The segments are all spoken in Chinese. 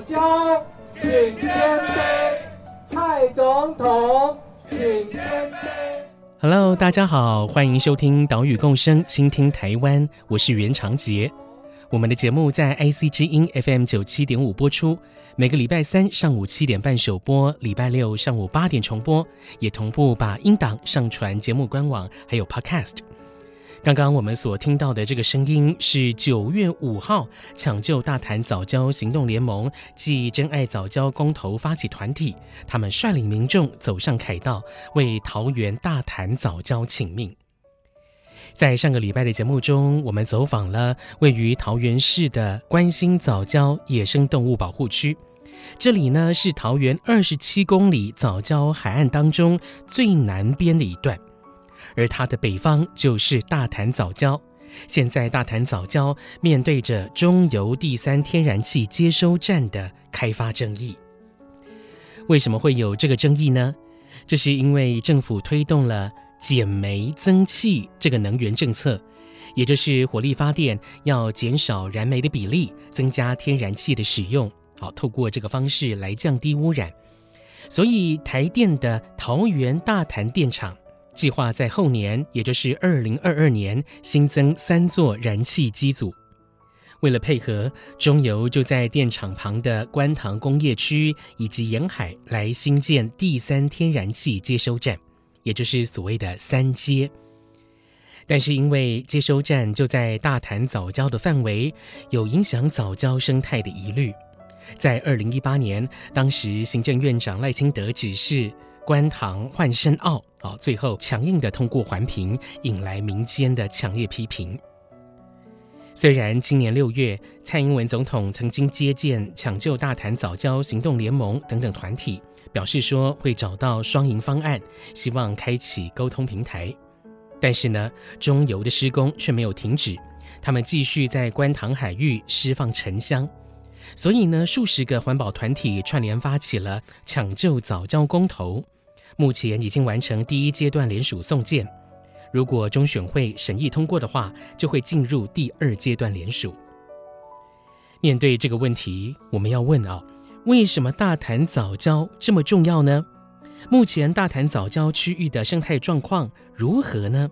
就藻礁，请谦卑。蔡总统，请谦卑。Hello，大家好，欢迎收听岛屿共生，倾听台湾。我是袁长杰。我们的节目在 IC 之音 FM 九七点五播出，每个礼拜三上午七点半首播，礼拜六上午八点重播，也同步把音档上传节目官网，还有 Podcast。刚刚我们所听到的这个声音是九月五号抢救大潭藻礁行动联盟暨珍爱藻礁公投发起团体，他们率领民众走上凯道，为桃园大潭藻礁请命。在上个礼拜的节目中，我们走访了位于桃园市的关心藻礁野生动物保护区，这里呢是桃园二十七公里藻礁海岸当中最南边的一段。而它的北方就是大潭早礁。现在大潭早礁面对着中油第三天然气接收站的开发争议。为什么会有这个争议呢？这是因为政府推动了减煤增气这个能源政策，也就是火力发电要减少燃煤的比例，增加天然气的使用，好，透过这个方式来降低污染。所以台电的桃园大潭电厂。计划在后年，也就是二零二二年，新增三座燃气机组。为了配合，中油就在电厂旁的观塘工业区以及沿海来新建第三天然气接收站，也就是所谓的三接。但是因为接收站就在大潭早礁的范围，有影响早礁生态的疑虑，在二零一八年，当时行政院长赖清德指示。观塘换深澳，啊，最后强硬的通过环评，引来民间的强烈批评。虽然今年六月，蔡英文总统曾经接见抢救大潭早教行动联盟等等团体，表示说会找到双赢方案，希望开启沟通平台。但是呢，中油的施工却没有停止，他们继续在观塘海域释放沉香。所以呢，数十个环保团体串联发起了抢救早教公投。目前已经完成第一阶段联署送件，如果中选会审议通过的话，就会进入第二阶段联署。面对这个问题，我们要问啊，为什么大潭早教这么重要呢？目前大潭早教区域的生态状况如何呢？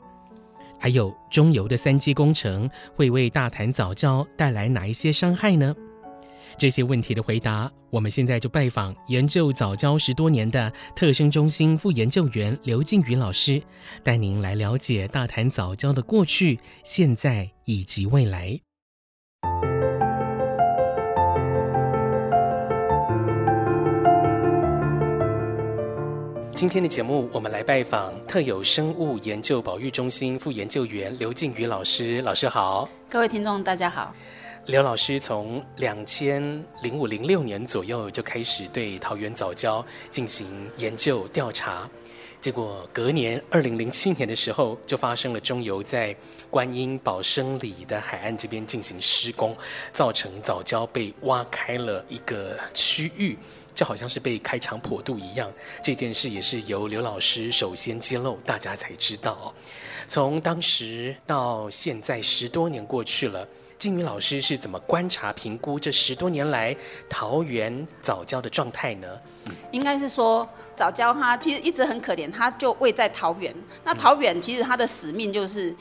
还有中油的三接工程会为大潭早教带来哪一些伤害呢？这些问题的回答，我们现在就拜访研究早教十多年的特生中心副研究员刘静宇老师，带您来了解大潭早教的过去、现在以及未来。今天的节目，我们来拜访特有生物研究保育中心副研究员刘静宇老师。老师好，各位听众大家好。刘老师从两千零五零六年左右就开始对桃园早教进行研究调查，结果隔年二零零七年的时候，就发生了中油在观音宝生里的海岸这边进行施工，造成早教被挖开了一个区域，就好像是被开肠破肚一样。这件事也是由刘老师首先揭露，大家才知道。从当时到现在十多年过去了。金宇老师是怎么观察、评估这十多年来桃园早教的状态呢？应该是说，早教它其实一直很可怜，它就位在桃园。那桃园其实它的使命就是。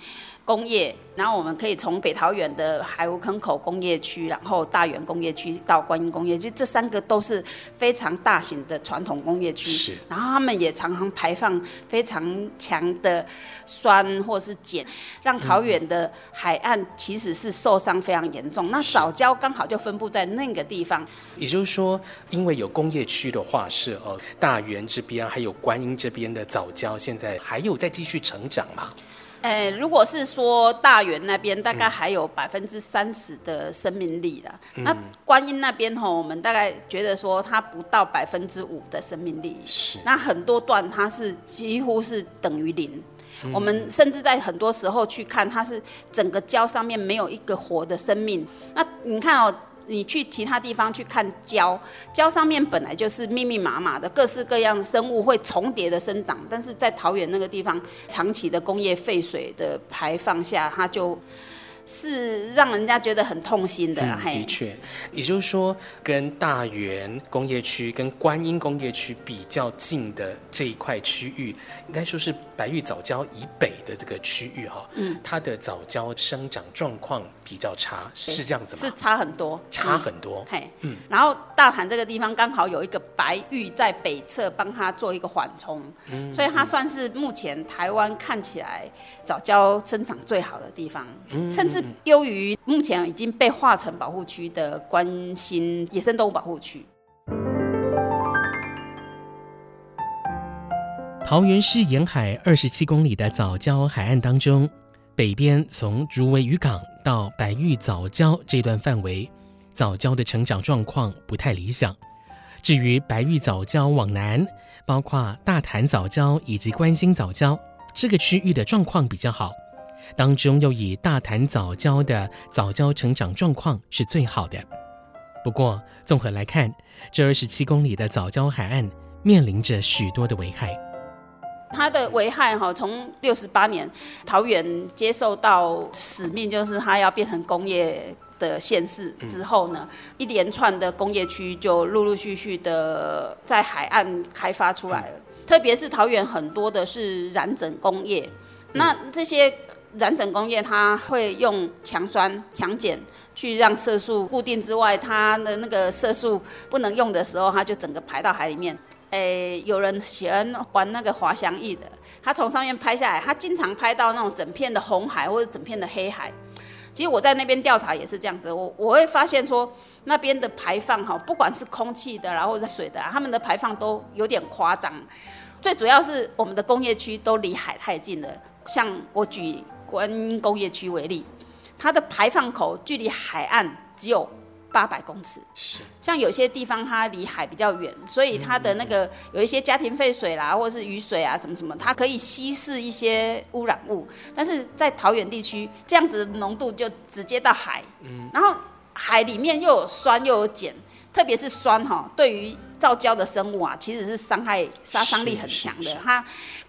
工业，然后我们可以从北桃园的海湖坑口工业区，然后大园工业区到观音工业区，这三个都是非常大型的传统工业区。是。然后他们也常常排放非常强的酸或是碱，让桃园的海岸其实是受伤非常严重。那藻礁刚好就分布在那个地方。也就是说，因为有工业区的话，是哦，大园这边还有观音这边的藻礁，现在还有在继续成长吗？呃，如果是说大园那边，大概还有百分之三十的生命力了。嗯、那观音那边吼，我们大概觉得说它不到百分之五的生命力。是。那很多段它是几乎是等于零。嗯、我们甚至在很多时候去看，它是整个礁上面没有一个活的生命。那你看哦。你去其他地方去看礁，礁上面本来就是密密麻麻的各式各样生物会重叠的生长，但是在桃园那个地方，长期的工业废水的排放下，它就。是让人家觉得很痛心的。嗯，的确，也就是说，跟大园工业区、跟观音工业区比较近的这一块区域，应该说是白玉藻礁以北的这个区域哈，嗯，它的藻礁生长状况比较差，是这样子吗？是差很多，差很多。嘿，嗯，然后大潭这个地方刚好有一个白玉在北侧帮它做一个缓冲，嗯，所以它算是目前台湾看起来藻礁生长最好的地方，嗯，甚至。是优于目前已经被划成保护区的关心野生动物保护区。桃园市沿海二十七公里的藻礁海岸当中，北边从竹围渔港到白玉藻礁这段范围，藻礁的成长状况不太理想。至于白玉藻礁往南，包括大潭藻礁以及关心藻礁，这个区域的状况比较好。当中又以大潭早礁的早礁成长状况是最好的。不过，综合来看，这二十七公里的早礁海岸面临着许多的危害。它的危害哈，从六十八年桃园接受到使命，就是它要变成工业的县市之后呢，一连串的工业区就陆陆续续的在海岸开发出来了。特别是桃园很多的是染整工业，那这些。染整工业它会用强酸强碱去让色素固定之外，它的那个色素不能用的时候，它就整个排到海里面。诶，有人喜欢玩那个滑翔翼的，他从上面拍下来，他经常拍到那种整片的红海或者整片的黑海。其实我在那边调查也是这样子，我我会发现说那边的排放哈，不管是空气的啦或者水的啦，他们的排放都有点夸张。最主要是我们的工业区都离海太近了，像我举。观音工业区为例，它的排放口距离海岸只有八百公尺。是，像有些地方它离海比较远，所以它的那个有一些家庭废水啦，或者是雨水啊什么什么，它可以稀释一些污染物。但是在桃园地区，这样子的浓度就直接到海，嗯，然后海里面又有酸又有碱，特别是酸哈，对于造礁的生物啊，其实是伤害杀伤力很强的，它。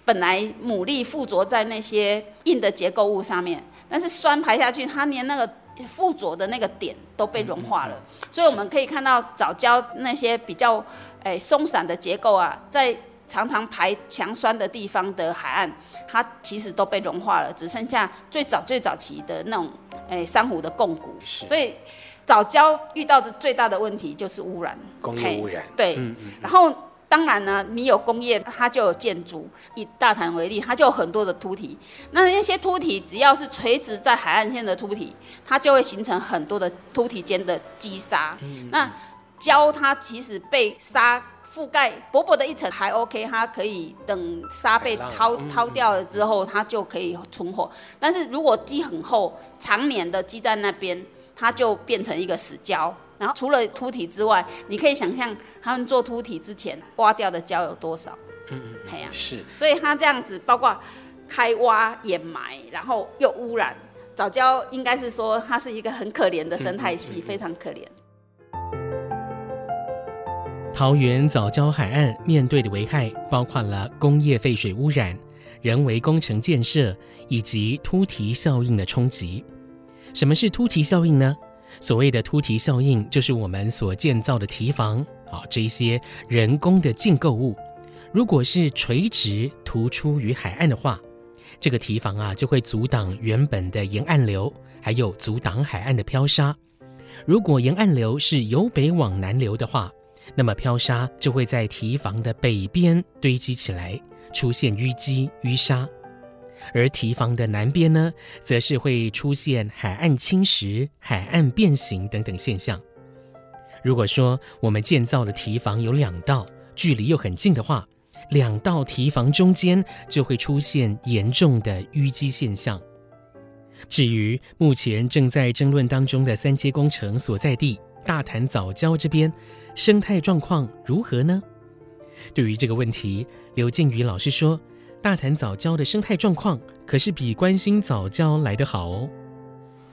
本来牡蛎附着在那些硬的结构物上面，但是酸排下去，它连那个附着的那个点都被融化了。所以我们可以看到藻礁那些比较诶松散的结构啊，在常常排强酸的地方的海岸，它其实都被融化了，只剩下最早最早期的那种诶珊瑚的贡骨。所以藻礁遇到的最大的问题就是污染，工业污染。对，然后。当然呢，你有工业，它就有建筑。以大潭为例，它就有很多的凸体。那那些凸体，只要是垂直在海岸线的凸体，它就会形成很多的凸体间的积沙。嗯、那礁它其实被沙覆盖薄薄的一层还 OK，它可以等沙被掏掏掉了之后，它就可以存活。但是如果积很厚，常年的积在那边，它就变成一个死礁。然后除了凸体之外，你可以想象他们做凸体之前挖掉的礁有多少？嗯嗯，对呀，是。所以它这样子，包括开挖、掩埋，然后又污染，藻礁应该是说它是一个很可怜的生态系，嗯嗯嗯嗯，非常可怜。桃园藻礁海岸面对的危害包括了工业废水污染、人为工程建设以及凸体效应的冲击。什么是凸体效应呢？所谓的凸体效应，就是我们所建造的堤防啊，这一些人工的建构物，如果是垂直突出于海岸的话，这个堤防啊就会阻挡原本的沿岸流，还有阻挡海岸的漂沙。如果沿岸流是由北往南流的话，那么漂沙就会在堤防的北边堆积起来，出现淤积淤沙。而堤防的南边呢，则是会出现海岸侵蚀、海岸变形等等现象。如果说我们建造的堤防有两道，距离又很近的话，两道堤防中间就会出现严重的淤积现象。至于目前正在争论当中的三阶工程所在地大潭早礁这边，生态状况如何呢？对于这个问题，刘静瑜老师说，大潭早教的生态状况可是比关心早教来得好哦。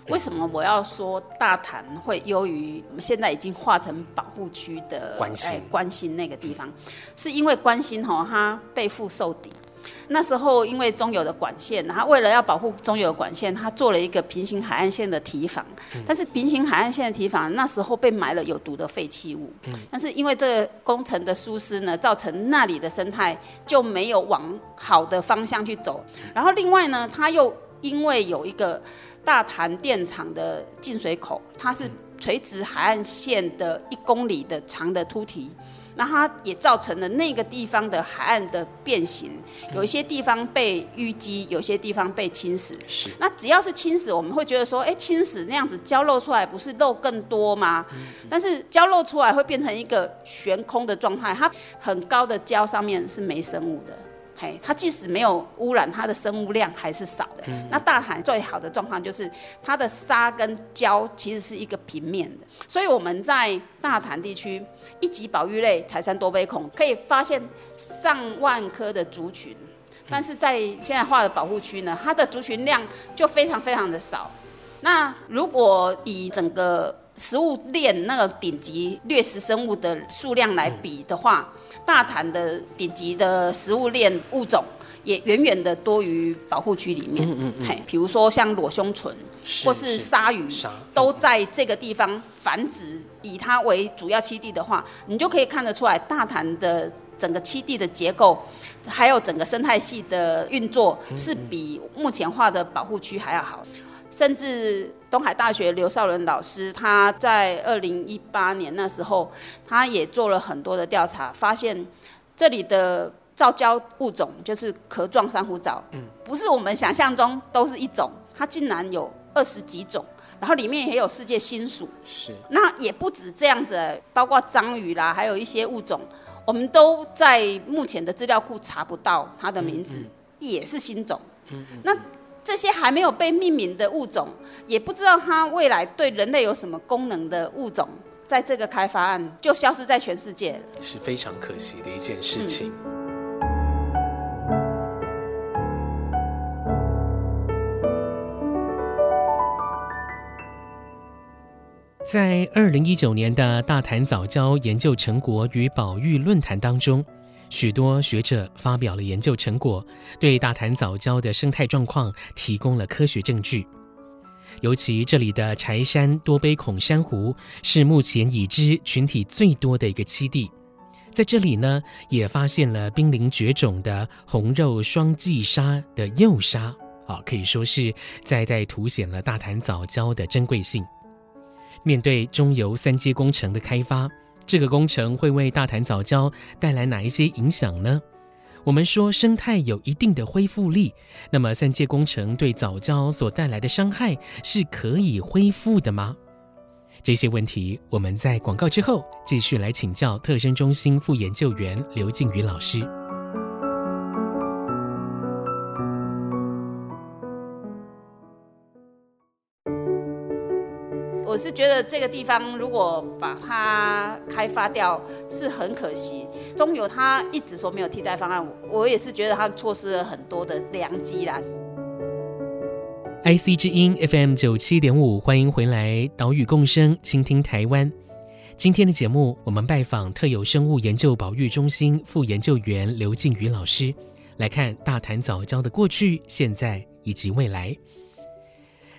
为什么我要说大潭会优于我们现在已经划成保护区的关心、哎、关心那个地方？是因为关心哈，它背负受敌。那时候因为中油的管线，他为了要保护中油的管线，他做了一个平行海岸线的堤防。但是平行海岸线的堤防那时候被埋了有毒的废弃物。但是因为这个工程的疏失呢，造成那里的生态就没有往好的方向去走。然后另外呢，它又因为有一个大潭电厂的进水口，它是垂直海岸线的一公里的长的凸堤。那它也造成了那个地方的海岸的变形，有一些地方被淤积，有些地方被侵蚀。是。那只要是侵蚀，我们会觉得说，哎，侵蚀那样子胶漏出来不是漏更多吗？但是胶漏出来会变成一个悬空的状态，它很高的胶上面是没生物的。嘿，它即使没有污染，它的生物量还是少的。嗯、那大潭最好的状况就是它的沙跟礁其实是一个平面的，所以我们在大潭地区一级保育类柴山多杯孔可以发现上万颗的族群，但是在现在划的保护区呢，它的族群量就非常非常的少。那如果以整个食物链那个顶级掠食生物的数量来比的话，大潭的顶级的食物链物种也远远的多于保护区里面。嗯嗯嗯。嘿，比如说像裸胸鯧，或是鲨鱼，都在这个地方繁殖。以它为主要栖地的话，你就可以看得出来，大潭的整个栖地的结构，还有整个生态系的运作，是比目前化的保护区还要好。甚至东海大学刘少伦老师，他在二零一八年那时候，他也做了很多的调查，发现这里的造礁物种就是壳状珊瑚藻，嗯。不是我们想象中都是一种，它竟然有二十几种，然后里面也有世界新属，是，那也不止这样子，包括章鱼啦，还有一些物种，我们都在目前的资料库查不到它的名字，也是新种，嗯。那。这些还没有被命名的物种，也不知道它未来对人类有什么功能的物种，在这个开发案就消失在全世界了，是非常可惜的一件事情。嗯。在二零一九年的大潭早教研究成果与保育论坛当中。许多学者发表了研究成果，对大潭藻礁的生态状况提供了科学证据。尤其这里的柴山多杯孔珊瑚是目前已知群体最多的一个栖地，在这里呢，也发现了濒临绝种的红肉双髻鲨的幼鲨，啊，可以说是再再凸显了大潭藻礁的珍贵性。面对中油三阶工程的开发。这个工程会为大潭早礁带来哪一些影响呢？我们说生态有一定的恢复力，那么三阶工程对早礁所带来的伤害是可以恢复的吗？这些问题我们在广告之后继续来请教特生中心副研究员刘静宇老师。我是觉得这个地方如果把它开发掉是很可惜。中油他一直说没有替代方案，我也是觉得他错失了很多的良机啦。IC 之音 FM 九七点五，欢迎回来，岛屿共生，倾听台湾。今天的节目，我们拜访特有生物研究保育中心副研究员刘静瑜老师，来看大潭藻礁的过去、现在以及未来。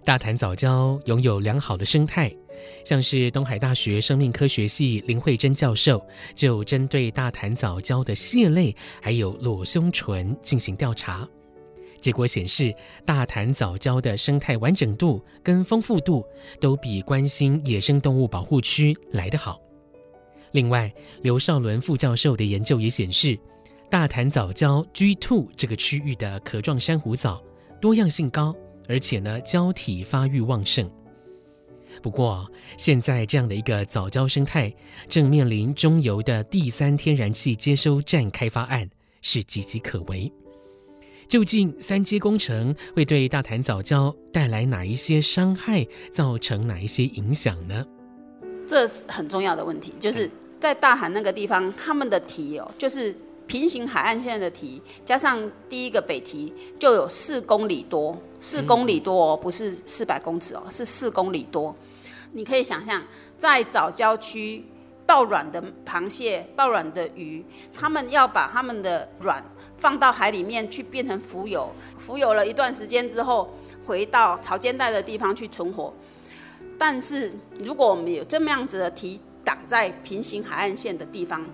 大潭藻礁拥有良好的生态，像是东海大学生命科学系林慧珍教授就针对大潭藻礁的蟹类还有裸胸鯧进行调查，结果显示大潭藻礁的生态完整度跟丰富度都比关心野生动物保护区来得好。另外，刘少伦副教授的研究也显示，大潭藻礁 G2 这个区域的壳状珊瑚藻多样性高。而且呢，胶体发育旺盛。不过，现在这样的一个藻礁生态正面临中油的第三天然气接收站开发案，是岌岌可危。究竟三阶工程会对大潭藻礁带来哪一些伤害，造成哪一些影响呢？这是很重要的问题，就是在大潭那个地方，他们的题哦，就是平行海岸线的堤，加上第一个北堤，就有四公里多，四公里多哦，不是四百公尺哦，是四公里多。你可以想象，在早郊区。抱卵的螃蟹、抱卵的鱼，他们要把他们的卵放到海里面去变成浮游，浮游了一段时间之后，回到潮间带的地方去存活。但是如果我们有这么样子的堤挡在平行海岸线的地方，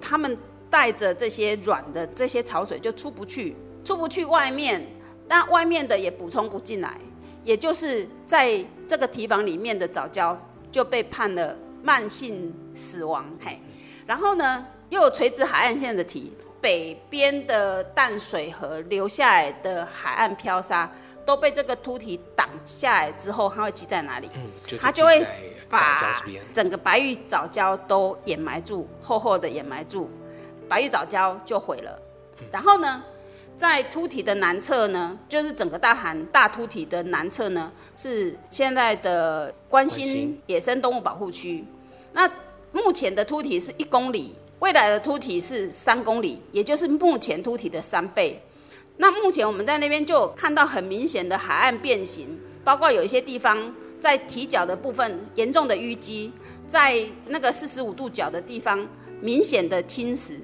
他们带着这些软的这些潮水就出不去，出不去外面，那外面的也补充不进来，也就是在这个堤防里面的藻礁就被判了。慢性死亡，嘿，然后呢，又有垂直海岸线的堤，北边的淡水河流下来的海岸漂沙都被这个凸堤挡下来之后，它会积在哪里？嗯，它就会把整个白玉藻礁都掩埋住，厚厚的掩埋住，白玉藻礁就毁了。然后呢，在凸体的南侧呢，就是整个大韩大凸体的南侧呢，是现在的关心野生动物保护区。那目前的凸体是一公里，未来的凸体是三公里，也就是目前凸体的三倍。那目前我们在那边就看到很明显的海岸变形，包括有一些地方在体角的部分严重的淤积，在那个四十五度角的地方明显的侵蚀。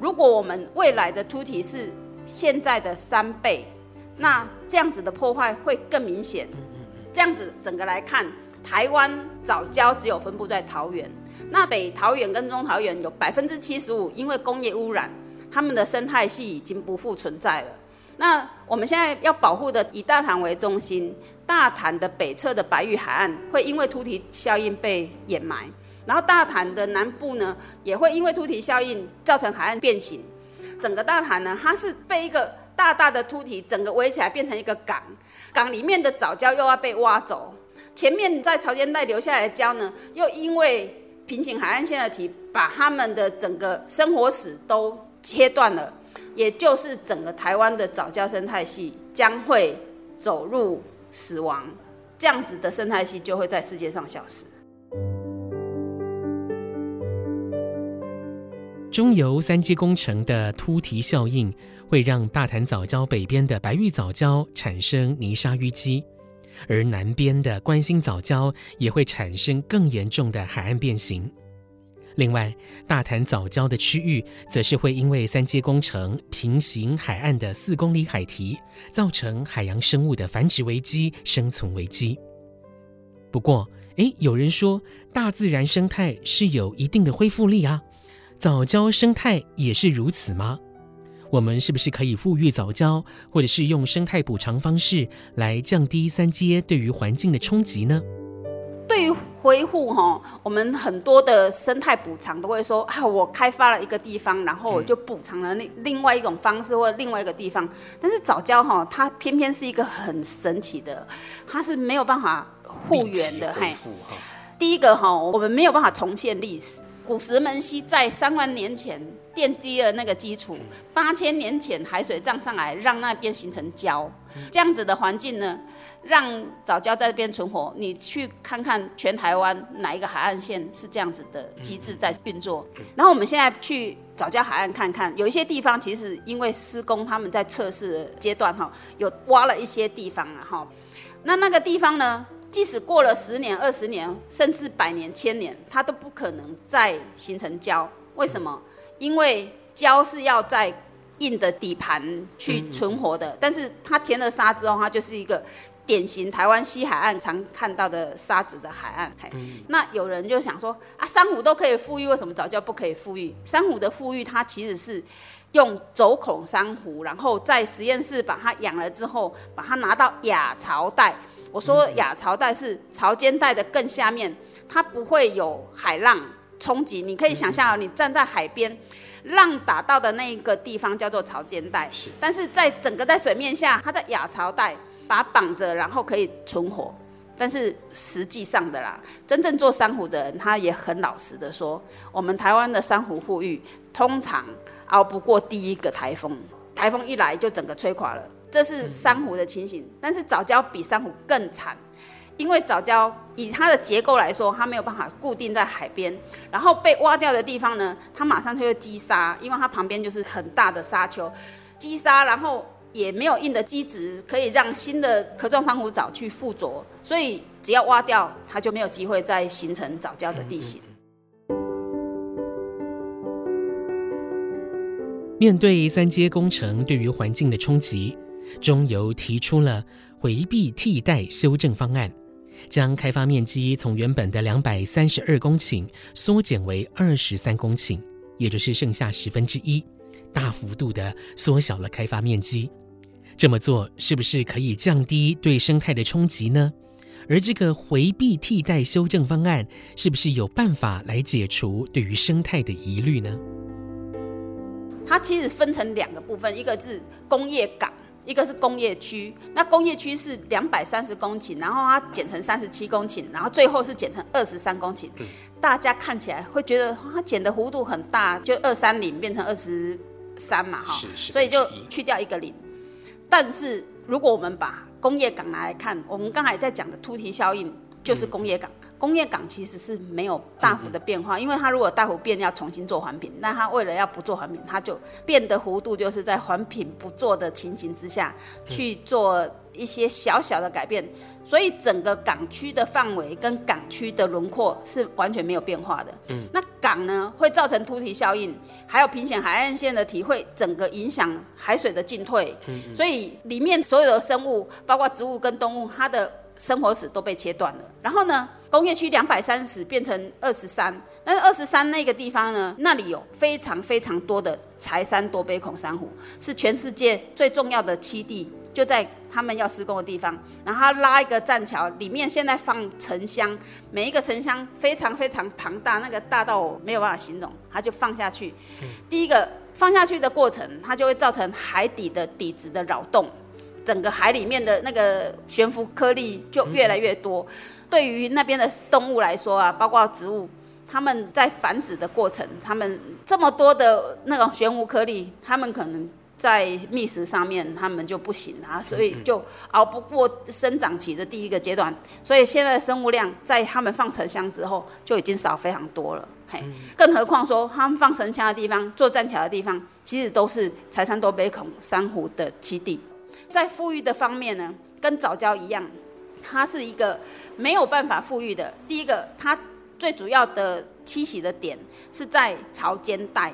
如果我们未来的凸体是现在的三倍，那这样子的破坏会更明显。这样子整个来看，台湾藻礁只有分布在桃园，那北桃园跟中桃园有百分之七十五因为工业污染，他们的生态系已经不复存在了。那我们现在要保护的以大潭为中心，大潭的北侧的白玉海岸会因为凸堤效应被掩埋，然后大潭的南部呢也会因为凸体效应造成海岸变形。整个大潭呢，它是被一个大大的凸体整个围起来，变成一个港。港里面的藻礁又要被挖走，前面在潮间带留下来的礁呢，又因为平行海岸线的体，把他们的整个生活史都切断了，也就是整个台湾的藻礁生态系将会走入死亡，这样子的生态系就会在世界上消失。中油三接工程的凸堤效应，会让大潭藻礁北边的白玉藻礁产生泥沙淤积，而南边的关心藻礁也会产生更严重的海岸变形。另外，大潭藻礁的区域则是会因为三阶工程平行海岸的四公里海堤，造成海洋生物的繁殖危机、生存危机。不过，诶，有人说大自然生态是有一定的恢复力啊。藻礁生态也是如此吗？我们是不是可以富裕早教，或者是用生态补偿方式来降低三阶对于环境的冲击呢？对于恢复哈，我们很多的生态补偿都会说啊，我开发了一个地方，然后我就补偿了那另外一种方式或另外一个地方。但是早教哈，它偏偏是一个很神奇的，它是没有办法复原的。嘿，第一个哈，我们没有办法重现历史。古石门溪在三万年前奠基了那个基础，八千年前海水涨上来，让那边形成礁，这样子的环境呢，让藻礁在这边存活。你去看看全台湾哪一个海岸线是这样子的机制在运作？然后我们现在去藻礁海岸看看，有一些地方其实因为施工，他们在测试阶段哈，有挖了一些地方啊哈，那那个地方呢？即使过了十年、二十年，甚至百年、千年，它都不可能再形成胶。为什么？因为胶是要在硬的底盘去存活的，但是它填了沙之后，它就是一个典型台湾西海岸常看到的沙子的海岸。嘿那有人就想说啊，珊瑚都可以富裕，为什么藻礁不可以富裕？珊瑚的富裕，它其实是用走孔珊瑚，然后在实验室把它养了之后，把它拿到亚潮带。我说亚潮带是潮间带的更下面，它不会有海浪冲击。你可以想象，你站在海边，浪打到的那一个地方叫做潮间带。是但是在整个在水面下，它在亚潮带把它绑着，然后可以存活。但是实际上的啦，真正做珊瑚的人，他也很老实的说，我们台湾的珊瑚护育通常熬不过第一个台风，台风一来就整个吹垮了，这是珊瑚的情形。但是藻礁比珊瑚更惨，因为藻礁以它的结构来说，它没有办法固定在海边，然后被挖掉的地方呢，它马上就会积沙，因为它旁边就是很大的沙丘，积沙，然后。也没有硬的基质可以让新的壳状珊瑚藻去附着，所以只要挖掉，它就没有机会再形成藻礁的地形。面对三阶工程对于环境的冲击，中油提出了回避替代修正方案，将开发面积从原本的两百三十二公顷缩减为二十三公顷，也就是剩下十分之一，大幅度的缩小了开发面积。这么做是不是可以降低对生态的冲击呢？而这个回避替代修正方案是不是有办法来解除对于生态的疑虑呢？它其实分成两个部分，一个是工业港，一个是工业区。那工业区是两百三十公顷，然后它减成三十七公顷，然后最后是减成二十三公顷。嗯、大家看起来会觉得它减的幅度很大，就二三零变成二十三嘛，哈，所以就去掉一个零。但是，如果我们把工业港拿来看，我们刚才在讲的突提效应就是工业港。嗯、工业港其实是没有大幅的变化，嗯、因为它如果大幅变，要重新做环评，那它为了要不做环评，它就变的弧度就是在环评不做的情形之下去做。一些小小的改变，所以整个港区的范围跟港区的轮廓是完全没有变化的。嗯，那港呢会造成凸体效应，还有平行海岸线的体会，整个影响海水的进退。嗯，所以里面所有的生物，包括植物跟动物，它的生活史都被切断了。然后呢，工业区两百三十变成二十三，但是二十三那个地方呢，那里有非常非常多的柴山多杯孔珊瑚，是全世界最重要的栖地。就在他们要施工的地方，然后他拉一个栈桥，里面现在放沉箱，每一个沉箱非常非常庞大，那个大到我没有办法形容，他就放下去。第一个放下去的过程，它就会造成海底的底质的扰动，整个海里面的那个悬浮颗粒就越来越多。对于那边的动物来说啊，包括植物，它们在繁殖的过程，它们这么多的那种悬浮颗粒，它们可能。在觅食上面，他们就不行啊，所以就熬不过生长期的第一个阶段。所以现在的生物量在他们放沉箱之后就已经少非常多了。嘿，更何况说他们放沉箱的地方、做栈桥的地方，其实都是柴山多杯孔珊瑚的栖地。在富育的方面呢，跟早教一样，它是一个没有办法富育的。第一个，它最主要的栖息的点是在潮间带。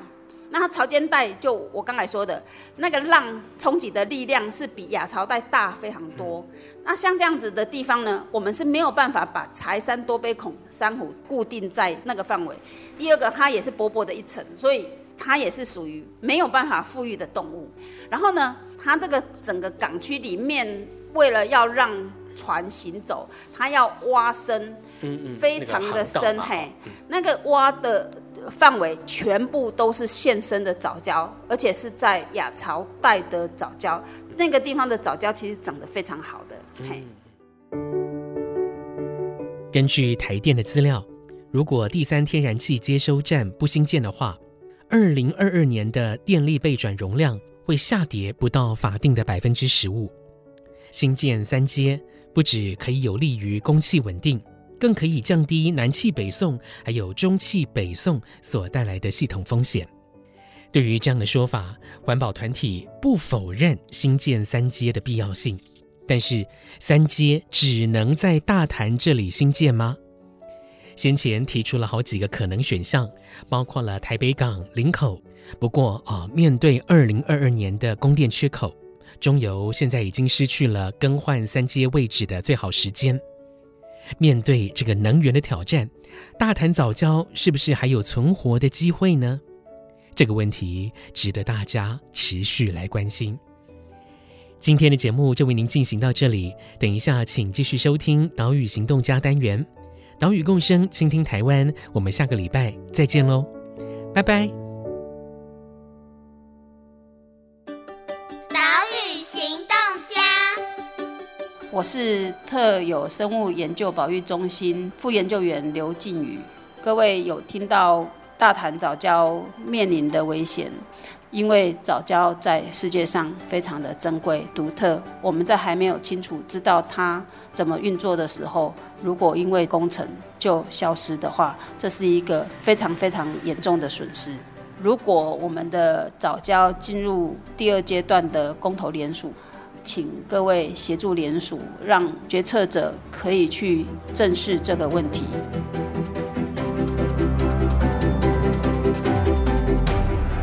那它潮间带就我刚才说的那个浪冲击的力量是比亚潮带大非常多。那像这样子的地方呢，我们是没有办法把柴山多杯孔珊瑚固定在那个范围。第二个，它也是薄薄的一层，所以它也是属于没有办法富育的动物。然后呢，它这个整个港区里面，为了要让船行走，它要挖深，嗯嗯，非常的深，嘿，那个挖的。范围全部都是现生的藻礁，而且是在亚潮带的藻礁，那个地方的藻礁其实长得非常好的。嘿，根据台电的资料，如果第三天然气接收站不兴建的话，二零二二年的电力备转容量会下跌不到法定的百分之十五。新建三阶不只可以有利于供气稳定。更可以降低南气北送还有中气北送所带来的系统风险。对于这样的说法，环保团体不否认新建三阶的必要性，但是三阶只能在大潭这里新建吗？先前提出了好几个可能选项，包括了台北港、林口。不过啊，面对二零二二年的供电缺口，中油现在已经失去了更换三阶位置的最好时间。面对这个能源的挑战，大潭藻礁是不是还有存活的机会呢？这个问题值得大家持续来关心。今天的节目就为您进行到这里，等一下请继续收听《岛屿行动家》单元，《岛屿共生，倾听台湾》。我们下个礼拜再见喽，拜拜。岛屿行动家我是特有生物研究保育中心副研究员刘静宇。各位有听到大潭早教面临的危险？因为藻礁在世界上非常的珍贵独特，我们在还没有清楚知道它怎么运作的时候，如果因为工程就消失的话，这是一个非常非常严重的损失。如果我们的藻礁进入第二阶段的公投联署，请各位协助联署，让决策者可以去正视这个问题。